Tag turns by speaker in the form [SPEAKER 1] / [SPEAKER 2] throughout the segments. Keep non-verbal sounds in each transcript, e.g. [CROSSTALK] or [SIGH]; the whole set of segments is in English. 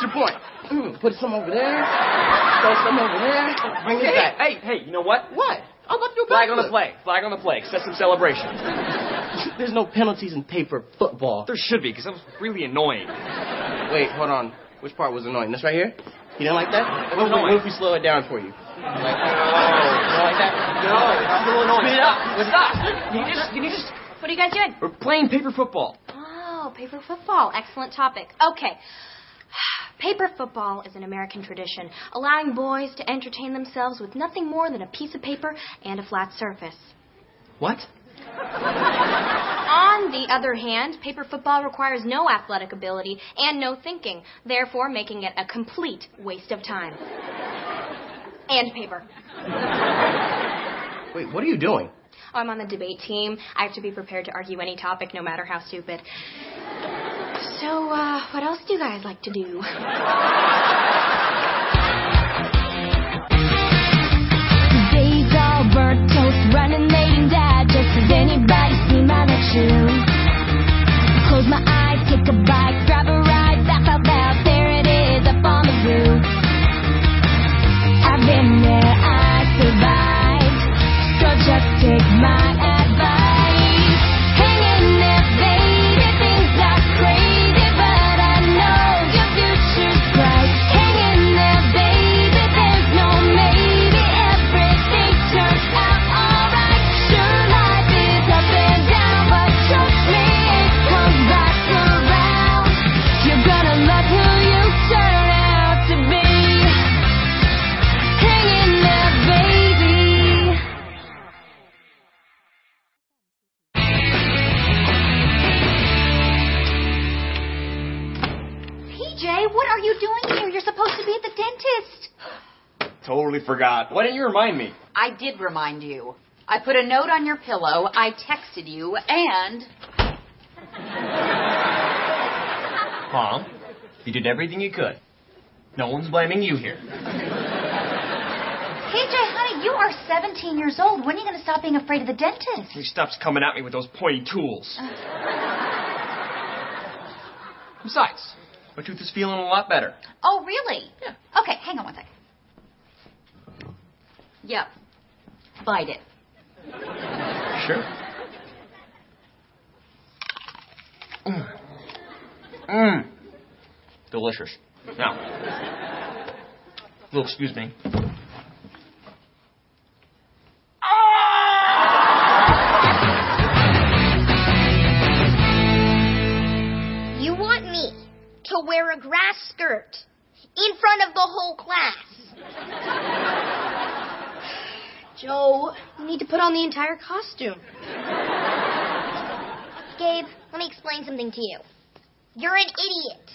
[SPEAKER 1] what's your point? Mm, put some over there. Throw some over there. Bring it
[SPEAKER 2] Hey,
[SPEAKER 1] back.
[SPEAKER 2] hey, hey, you know what?
[SPEAKER 1] What? I'm about to do a
[SPEAKER 2] Flag on the
[SPEAKER 1] backflip.
[SPEAKER 2] play. Flag on the play. Set some celebration. [LAUGHS]
[SPEAKER 1] There's no penalties in paper football.
[SPEAKER 2] There should be, because that was really annoying.
[SPEAKER 1] Wait, hold on. Which part was annoying? This right here? You didn't like that? What, if-
[SPEAKER 2] annoying.
[SPEAKER 1] what if we slow it down for you? You like, you don't like that?
[SPEAKER 2] No, it's a little annoying. Stop. Stop. Can you just, can you just...
[SPEAKER 3] What are you guys doing?
[SPEAKER 2] We're playing paper football.
[SPEAKER 3] Oh, paper football. Excellent topic. Okay. Paper football is an American tradition, allowing boys to entertain themselves with nothing more than a piece of paper and a flat surface.
[SPEAKER 2] What?
[SPEAKER 3] On the other hand, paper football requires no athletic ability and no thinking, therefore making it a complete waste of time. And paper.
[SPEAKER 1] Wait, what are you doing?
[SPEAKER 3] Oh, I'm on the debate team. I have to be prepared to argue any topic, no matter how stupid. So, uh, what else do you guys like to do? [LAUGHS]
[SPEAKER 4] dentist.
[SPEAKER 2] Totally forgot. Why didn't you remind me?
[SPEAKER 5] I did remind you. I put a note on your pillow, I texted you, and [LAUGHS]
[SPEAKER 2] Mom, you did everything you could. No one's blaming you here.
[SPEAKER 4] PJ, honey, you are 17 years old. When are you going to stop being afraid of the dentist?
[SPEAKER 2] He stops coming at me with those pointy tools. Uh. Besides, my tooth is feeling a lot better.
[SPEAKER 4] Oh, really?
[SPEAKER 2] Yeah.
[SPEAKER 4] Okay, hang on one second.
[SPEAKER 5] yep, bite it.
[SPEAKER 2] Sure. Mmm. Mmm. Delicious. Now, you'll excuse me.
[SPEAKER 3] Put on the entire costume.
[SPEAKER 6] Gabe, let me explain something to you. You're an idiot.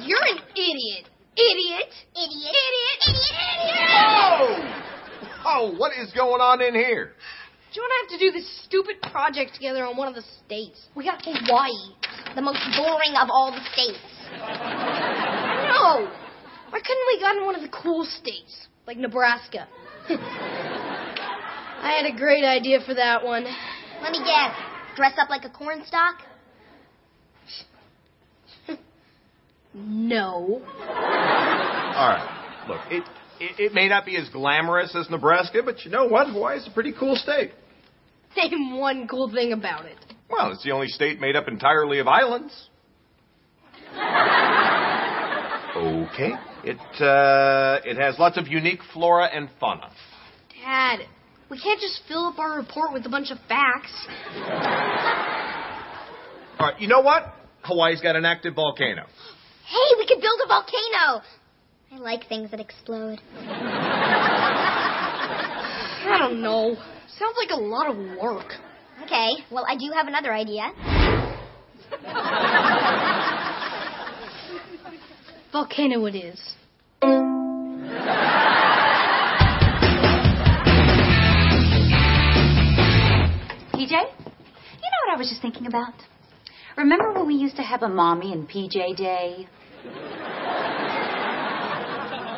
[SPEAKER 3] You're an idiot. Idiot.
[SPEAKER 6] Idiot. Idiot. Idiot. Idiot.
[SPEAKER 7] Oh! Oh, what is going on in here?
[SPEAKER 3] Jo and I have to do this stupid project together on one of the states.
[SPEAKER 6] We got Hawaii, the most boring of all the states.
[SPEAKER 3] No! Why couldn't we gotten one of the cool states, like Nebraska? [LAUGHS] I had a great idea for that one.
[SPEAKER 6] Let me guess. Dress up like a cornstalk? [LAUGHS]
[SPEAKER 3] No.
[SPEAKER 7] All right, look, it, it it may not be as glamorous as Nebraska, but you know what? Hawaii's a pretty cool state.
[SPEAKER 3] Name one cool thing about it.
[SPEAKER 7] Well, it's the only state made up entirely of islands. [LAUGHS] Okay. It uh, it has lots of unique flora and fauna.
[SPEAKER 3] Dad, we can't just fill up our report with a bunch of facts. [LAUGHS]
[SPEAKER 7] All right, you know what? Hawaii's got an active volcano.
[SPEAKER 6] Hey, we could build a volcano. I like things that explode. [LAUGHS]
[SPEAKER 3] I don't know. Sounds like a lot of work.
[SPEAKER 6] Okay, well, I do have another idea. [LAUGHS]
[SPEAKER 3] Volcano it is.
[SPEAKER 5] PJ, you know what I was just thinking about? Remember when we used to have a mommy and PJ day?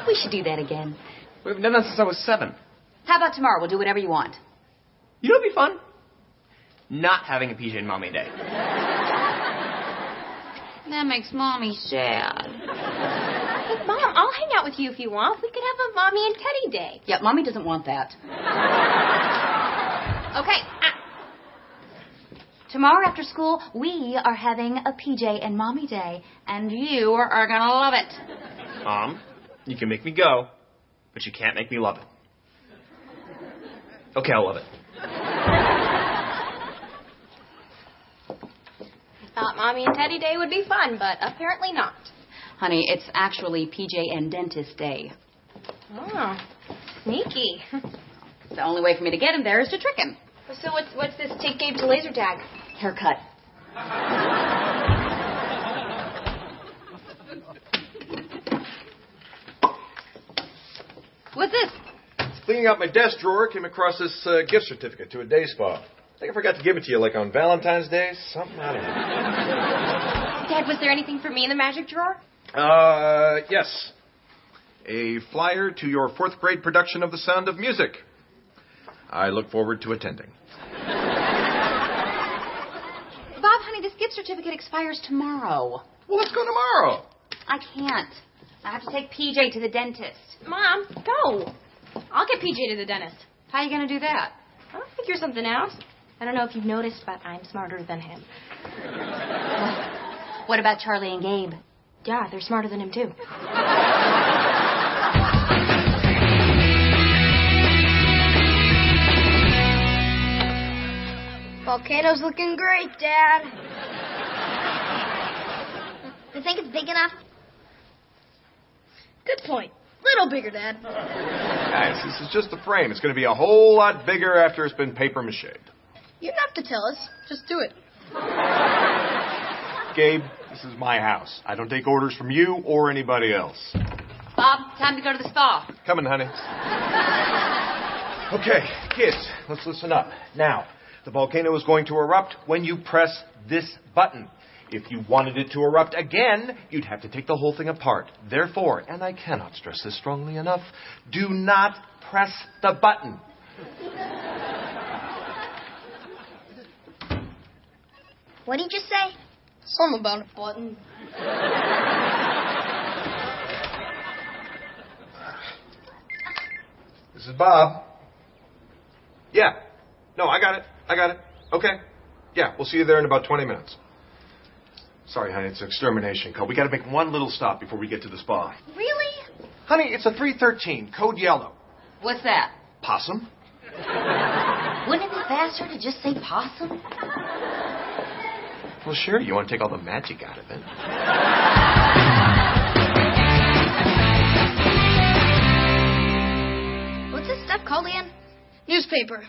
[SPEAKER 5] We should do that again.
[SPEAKER 2] We haven't done that since I was seven.
[SPEAKER 5] How about tomorrow? We'll do whatever you want.
[SPEAKER 2] You know what'd be fun? Not having a PJ and Mommy day. [LAUGHS]
[SPEAKER 5] That makes mommy sad.
[SPEAKER 3] Hey, Mom, I'll hang out with you if you want. We could have a mommy and Teddy day.
[SPEAKER 5] Yeah, mommy doesn't want that. [LAUGHS]
[SPEAKER 3] Okay.
[SPEAKER 5] Tomorrow after school, we are having a PJ and mommy day, and you are gonna love it.
[SPEAKER 2] Mom, you can make me go, but you can't make me love it. Okay, I'll love it.
[SPEAKER 3] I thought mommy and Teddy day would be fun, but apparently not.
[SPEAKER 5] Honey, it's actually PJ and dentist day.
[SPEAKER 3] Oh, sneaky.
[SPEAKER 5] The only way for me to get him there is to trick him.
[SPEAKER 3] So what's what's this take Gabe to laser tag?
[SPEAKER 5] Haircut. What's this?
[SPEAKER 7] Cleaning out my desk drawer, came across this uh, gift certificate to a day spa. I think I forgot to give it to you, like on Valentine's Day, something. I don't know.
[SPEAKER 3] Dad, was there anything for me in the magic drawer?
[SPEAKER 7] Uh, yes. A flyer to your fourth grade production of The Sound of Music. I look forward to attending.
[SPEAKER 5] Bob, honey, this gift certificate expires tomorrow.
[SPEAKER 7] Well, let's go tomorrow.
[SPEAKER 5] I can't. I have to take PJ to the dentist.
[SPEAKER 3] Mom, go. I'll get PJ to the dentist.
[SPEAKER 5] How are you going to do that?
[SPEAKER 3] I'll figure something out. I don't know if you've noticed, but I'm smarter than him. [LAUGHS]
[SPEAKER 5] What about Charlie and Gabe?
[SPEAKER 3] Yeah, they're smarter than him too.
[SPEAKER 6] Volcano's looking great, Dad. You think it's big enough?
[SPEAKER 4] Good point. Little bigger, Dad.
[SPEAKER 7] Guys, this is just the frame. It's going to be a whole lot bigger after it's been paper mache.
[SPEAKER 4] You don't have to tell us. Just do it.
[SPEAKER 7] Gabe, this is my house. I don't take orders from you or anybody else.
[SPEAKER 5] Bob, time to go to the spa.
[SPEAKER 7] Coming, honey. Okay, kids, let's listen up. Now, the volcano is going to erupt when you press this button. If you wanted it to erupt again, you'd have to take the whole thing apart. Therefore, and I cannot stress this strongly enough, do not press the button.
[SPEAKER 6] What did you say?
[SPEAKER 4] Something about a button.
[SPEAKER 7] This is Bob. Yeah. No, I got it. I got it. Okay. Yeah, we'll see you there in about 20 minutes. Sorry, honey, it's an extermination code. We got to make one little stop before we get to the spa.
[SPEAKER 5] Really?
[SPEAKER 7] Honey, it's a 313, code yellow.
[SPEAKER 5] What's that?
[SPEAKER 7] Possum? [LAUGHS]
[SPEAKER 5] Wouldn't it be faster to just say possum?
[SPEAKER 7] Well, sure. You want to take all the magic out of it.
[SPEAKER 6] What's this stuff called again?
[SPEAKER 4] Newspaper.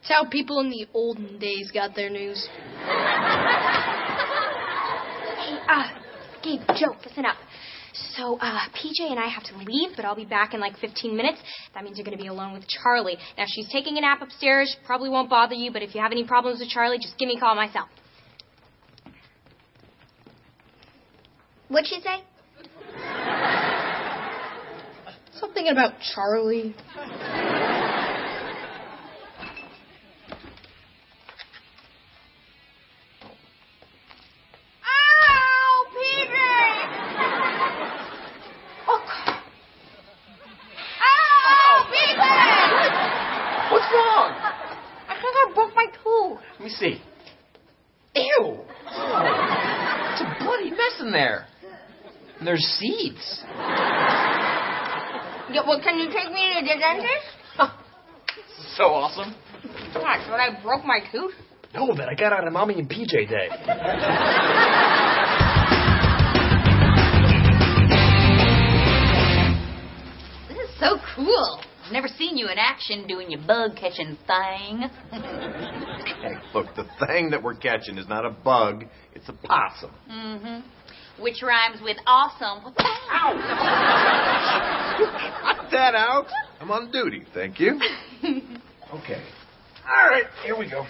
[SPEAKER 4] It's how people in the olden days got their news. [LAUGHS]
[SPEAKER 3] Hey, uh, Gabe, Jo, listen up. So, uh, PJ and I have to leave, but I'll be back in like 15 minutes. That means you're going to be alone with Charlie. Now, she's taking a nap upstairs. Probably won't bother you, but if you have any problems with Charlie, just give me a call myself.
[SPEAKER 6] What'd she say?
[SPEAKER 4] Something about Charlie.
[SPEAKER 3] You take me to the dentist?
[SPEAKER 2] So awesome.
[SPEAKER 3] Gosh, but I broke my tooth.
[SPEAKER 2] No, but I got out of mommy and PJ day.
[SPEAKER 5] This is so cool. I've never seen you in action doing your bug catching thing.
[SPEAKER 7] Hey, look, the thing that we're catching is not a bug, it's a possum.
[SPEAKER 5] mm-hmm. Which rhymes with awesome. Ow!
[SPEAKER 7] Cut that out. I'm on duty, thank you. Okay. All right, here we go.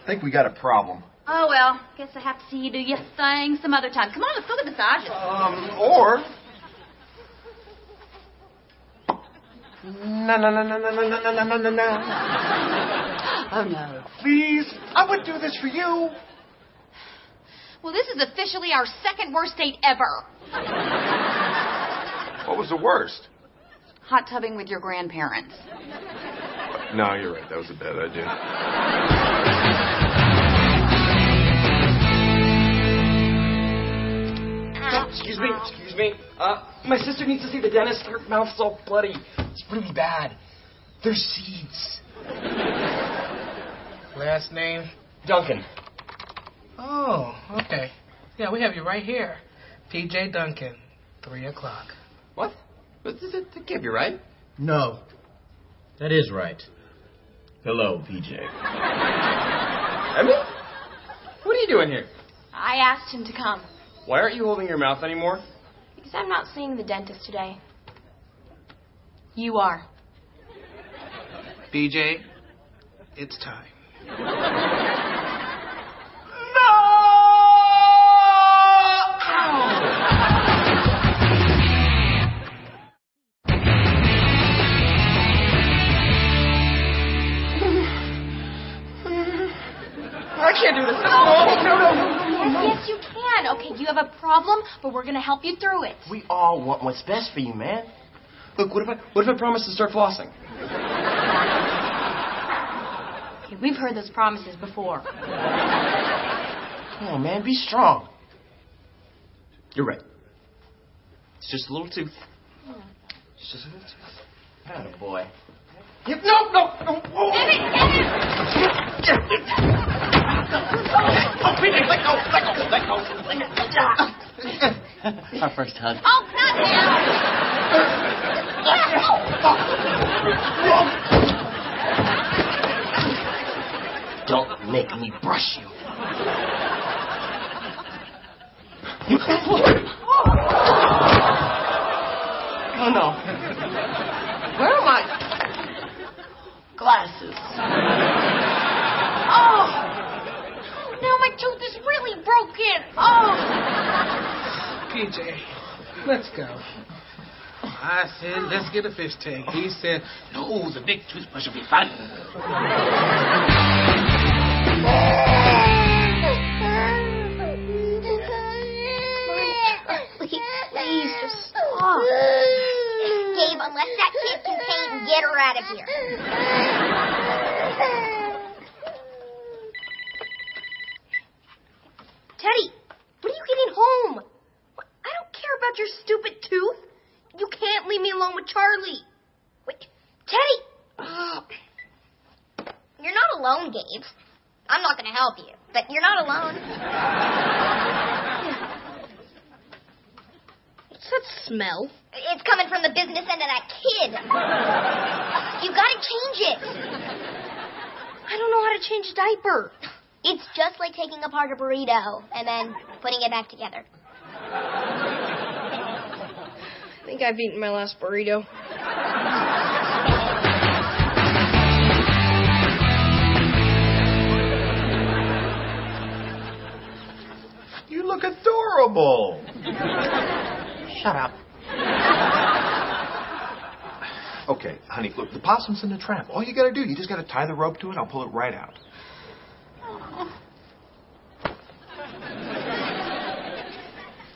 [SPEAKER 7] I think we got a problem.
[SPEAKER 5] Oh well, guess I have to see you do your thing some other time. Come on, let's go get massages.
[SPEAKER 7] Um, or. No, no, no, no, no, no, no, no, no, no, no.
[SPEAKER 8] Oh, no.
[SPEAKER 7] Please, I wouldn't do this for you.
[SPEAKER 9] Well, this is officially our second worst date ever.
[SPEAKER 7] What was the worst?
[SPEAKER 8] Hot tubbing with your grandparents.
[SPEAKER 7] No, you're right. That was a bad idea.
[SPEAKER 2] Excuse me, excuse me. Uh, my sister needs to see the dentist. Her mouth's all bloody. It's really bad. There's seeds.
[SPEAKER 10] Last name?
[SPEAKER 2] Duncan.
[SPEAKER 10] Oh, okay. Yeah, we have you right here. PJ Duncan, 3 o'clock.
[SPEAKER 1] What? But this- That can't be right.
[SPEAKER 11] No. That is right. Hello, PJ. [LAUGHS]
[SPEAKER 2] Emmy? What are you doing here?
[SPEAKER 9] I asked him to come
[SPEAKER 2] Why aren't you holding your mouth anymore?
[SPEAKER 9] because I'm not seeing the dentist today. You are.
[SPEAKER 10] PJ, it's time.
[SPEAKER 2] I can't do this. No, no, no, no.
[SPEAKER 9] Yes, yes, you can. Okay, you have a problem, but we're gonna help you through it.
[SPEAKER 1] We all want what's best for you, man. Look, what if I what if I promise to start flossing?
[SPEAKER 9] Okay, we've heard those promises before.
[SPEAKER 1] Come on, man, be strong. You're right. It's just a little tooth. It's just a little tooth. Atta boy. Yep, no, no, no. Oh, oh, PJ, let go, let go, let go, let [LAUGHS] go. Our first hug.
[SPEAKER 6] Oh, not now!
[SPEAKER 1] Don't make me brush you. [LAUGHS] Oh no. Where are my glasses?
[SPEAKER 9] Oh! Now my tooth is really broken. Oh!
[SPEAKER 10] PJ, let's go. I said, let's get a fish tank. He said, no, the big toothbrush will be fine.
[SPEAKER 6] Unless that kid can paint, get her out of here.
[SPEAKER 9] Teddy, what are you getting home? I don't care about your stupid tooth. You can't leave me alone with Charlie. Wait, Teddy!
[SPEAKER 6] You're not alone, Gabe. I'm not going to help you, but you're not alone.
[SPEAKER 9] What's that smell?
[SPEAKER 6] It's coming from the business end of that kid. You got to change it.
[SPEAKER 9] I don't know how to change a diaper.
[SPEAKER 6] It's just like taking apart a burrito and then putting it back together.
[SPEAKER 9] I think I've eaten my last burrito.
[SPEAKER 7] You look adorable.
[SPEAKER 1] Shut up.
[SPEAKER 7] Okay, honey, look, the possum's in the trap. All you gotta do, you just gotta tie the rope to it, I'll pull it right out.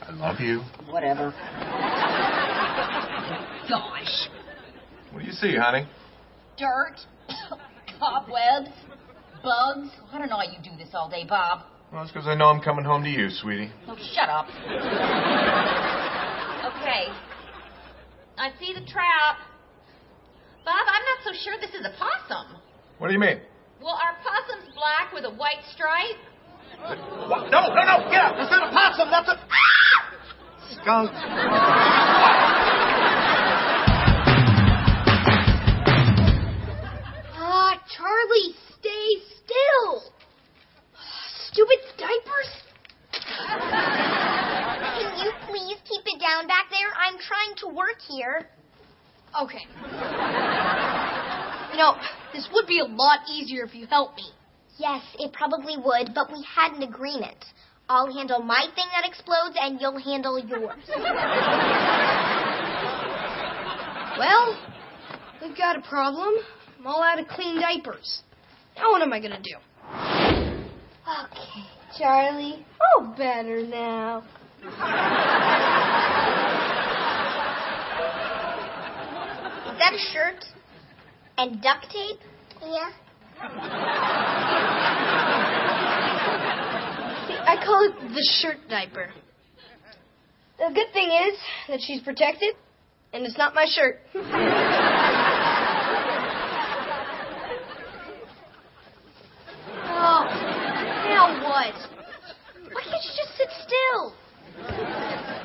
[SPEAKER 7] I love you.
[SPEAKER 8] Whatever.
[SPEAKER 5] Gosh.
[SPEAKER 7] What do you see, honey?
[SPEAKER 5] Dirt, [COUGHS] cobwebs, bugs. I don't know how you do this all day, Bob.
[SPEAKER 7] Well, it's because I know I'm coming home to you, sweetie.
[SPEAKER 5] Oh, shut up. [LAUGHS] okay. I see the trap. Bob, I'm not so sure this is a possum.
[SPEAKER 7] What do you mean?
[SPEAKER 5] Well, are possums black with a white stripe?
[SPEAKER 7] What? No, no, no! Get out! That's not a possum! That's a skunk.
[SPEAKER 9] Ah, Charlie, stay still. Stupid diapers.
[SPEAKER 6] Can you please keep it down back there? I'm trying to work here.
[SPEAKER 9] Okay. You know, this would be a lot easier if you helped me.
[SPEAKER 6] Yes, it probably would, but we had an agreement. I'll handle my thing that explodes, and you'll handle yours.
[SPEAKER 9] Well, we've got a problem. I'm all out of clean diapers. Now what am I gonna do?
[SPEAKER 6] Okay, Charlie.
[SPEAKER 9] Oh, better now.
[SPEAKER 6] Is that a shirt? And duct tape? Yeah.
[SPEAKER 9] See, I call it the shirt diaper. The good thing is that she's protected, and it's not my shirt. [LAUGHS] oh, now what?
[SPEAKER 6] Why can't you just sit still?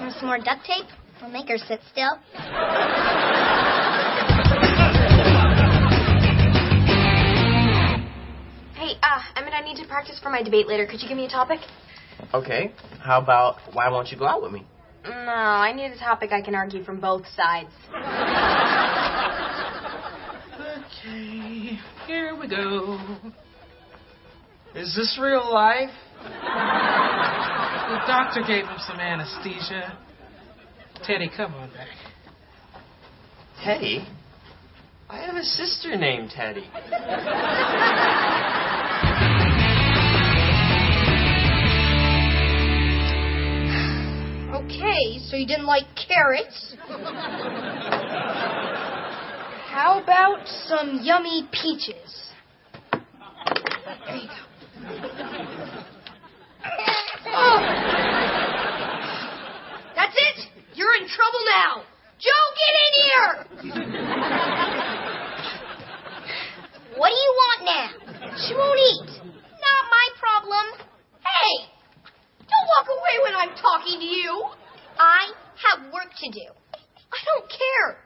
[SPEAKER 6] Want some more duct tape? We'll make her sit still.
[SPEAKER 3] Hey, uh, Emmett, I need to practice for my debate later. Could you give me a topic?
[SPEAKER 2] Okay. How about why won't you go out with me?
[SPEAKER 3] No, I need a topic I can argue from both sides.
[SPEAKER 10] Okay, here we go.
[SPEAKER 2] Is this real life?
[SPEAKER 10] The doctor gave him some anesthesia. Teddy, come on back.
[SPEAKER 2] Teddy? I have a sister named Teddy.
[SPEAKER 9] Okay, so you didn't like carrots. How about some yummy peaches? There you go. Oh. That's it. You're in trouble now. Jo, get in here.
[SPEAKER 6] What do you want now?
[SPEAKER 9] She won't eat.
[SPEAKER 6] Not my problem.
[SPEAKER 9] Hey, don't walk away when I'm talking to you.
[SPEAKER 6] I have work to do.
[SPEAKER 9] I don't care.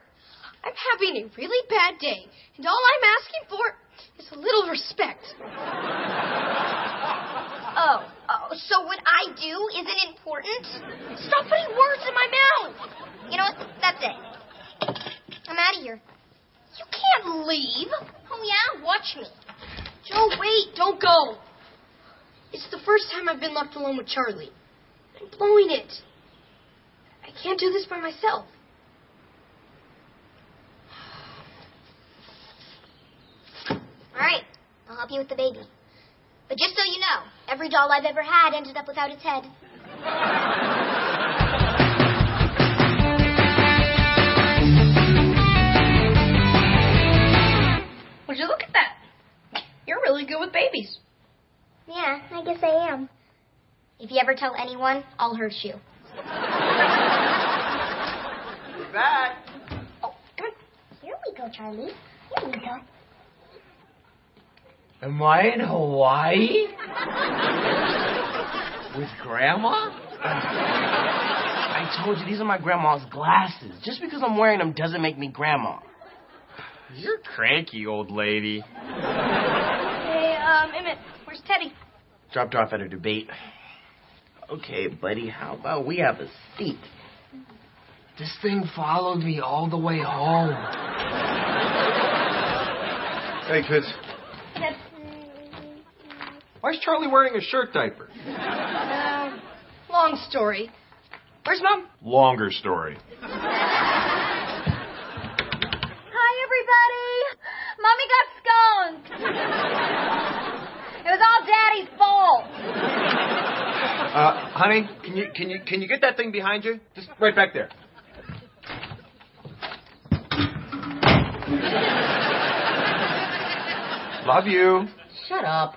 [SPEAKER 9] I'm having a really bad day, and all I'm asking for is a little respect.
[SPEAKER 6] Oh, oh, so what I do isn't important? Stop putting words in my mouth. You know what? That's it. I'm out of here.
[SPEAKER 9] You can't leave.
[SPEAKER 6] Oh yeah, watch me.
[SPEAKER 9] Jo, wait, don't go. It's the first time I've been left alone with Charlie. I'm blowing it. I can't do this by myself.
[SPEAKER 6] All right, I'll help you with the baby. But just so you know, every doll I've ever had ended up without its head.
[SPEAKER 9] Would you look at that? You're really good with babies.
[SPEAKER 6] Yeah, I guess I am. If you ever tell anyone, I'll hurt you.
[SPEAKER 2] Back.
[SPEAKER 6] Oh, come on. Here we go, Charlie. Here we go.
[SPEAKER 2] Am I in Hawaii? With Grandma? I told you these are my grandma's glasses. Just because I'm wearing them doesn't make me grandma.
[SPEAKER 1] You're cranky, old lady.
[SPEAKER 9] Hey, um, Emmett, where's Teddy?
[SPEAKER 2] Dropped off at a debate. Okay, buddy, how about we have a seat? This thing followed me all the way home.
[SPEAKER 7] Hey, kids. Why's Charlie wearing a shirt diaper?
[SPEAKER 9] Uh, long story. Where's Mom?
[SPEAKER 7] Longer story.
[SPEAKER 5] Hi, everybody. Mommy got skunked. it was all Daddy's fault.
[SPEAKER 7] Uh, honey, can you can you can you get that thing behind you? Just right back there. Love you.
[SPEAKER 5] Shut up.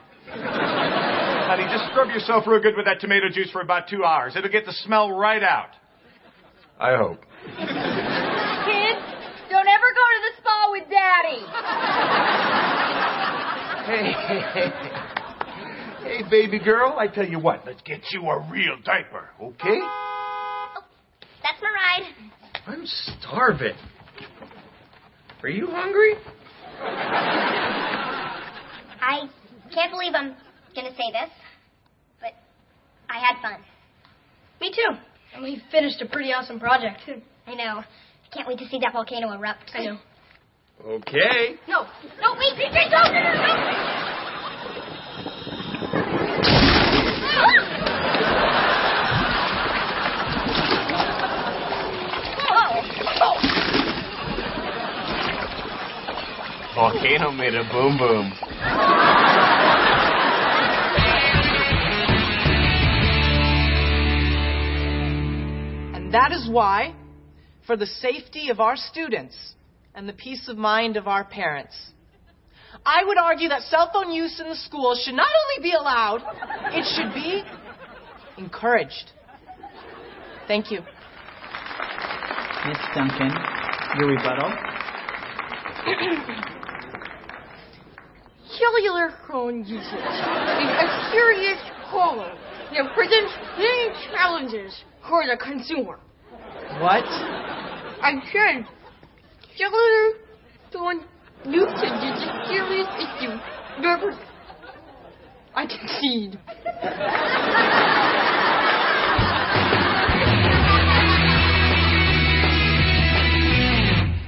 [SPEAKER 7] Honey, just scrub yourself real good with that tomato juice for about two hours. It'll get the smell right out. I hope.
[SPEAKER 5] Kids, don't ever go to the spa with Daddy.
[SPEAKER 7] Hey, hey, hey. Hey, baby girl, I tell you what, let's get you a real diaper, okay?
[SPEAKER 6] Oh, That's my ride.
[SPEAKER 2] I'm starving. Are you hungry?
[SPEAKER 6] I can't believe I'm gonna say this, but I had fun.
[SPEAKER 9] Me too. And we finished a pretty awesome project.
[SPEAKER 6] I know. Can't wait to see that volcano erupt.
[SPEAKER 9] I know.
[SPEAKER 2] Okay.
[SPEAKER 9] No, no, wait, PJ, don't, no, no, no.
[SPEAKER 2] Volcano made a boom boom.
[SPEAKER 12] That is why, for the safety of our students and the peace of mind of our parents, I would argue that cell phone use in the school should not only be allowed, it should be encouraged. Thank you.
[SPEAKER 13] Miss Duncan, your rebuttal.
[SPEAKER 9] Cellular phone usage is a serious problem that presents many challenges for the consumer.
[SPEAKER 12] What?
[SPEAKER 9] I said cellular phone usage is a serious issue. Therefore, I concede.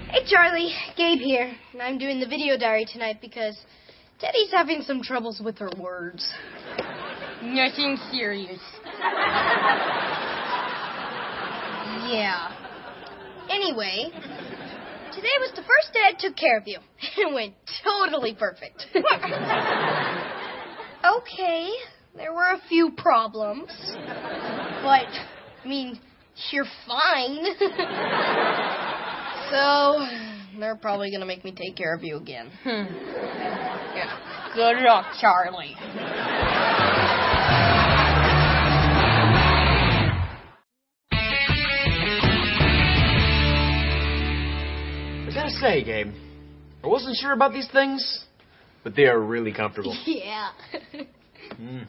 [SPEAKER 9] Hey Charlie, Gabe here, and I'm doing the video diary tonight because Teddy's having some troubles with her words. Nothing serious. Yeah. Anyway, today was the first day I took care of you. [LAUGHS] It went totally perfect. [LAUGHS] okay, there were a few problems, but I mean, you're fine. [LAUGHS] so they're probably gonna make me take care of you again. Hmm. Yeah. Good luck, Charlie.
[SPEAKER 2] Gotta say, Gabe, I wasn't sure about these things, but they are really comfortable. [LAUGHS]
[SPEAKER 9] Yeah. Hmm.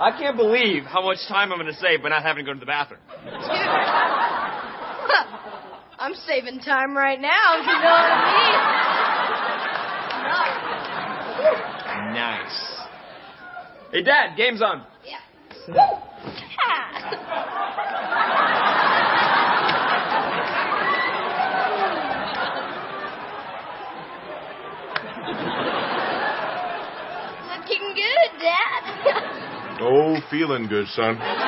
[SPEAKER 1] I can't believe how much time I'm going to save by not having to go to the bathroom.
[SPEAKER 9] I'm saving time right now, if you know what I mean.
[SPEAKER 1] Nice. Hey, Dad, game's on. Yeah. [LAUGHS]
[SPEAKER 9] Looking good, Dad. [LAUGHS]
[SPEAKER 7] Oh, feeling good, son.
[SPEAKER 9] Woo!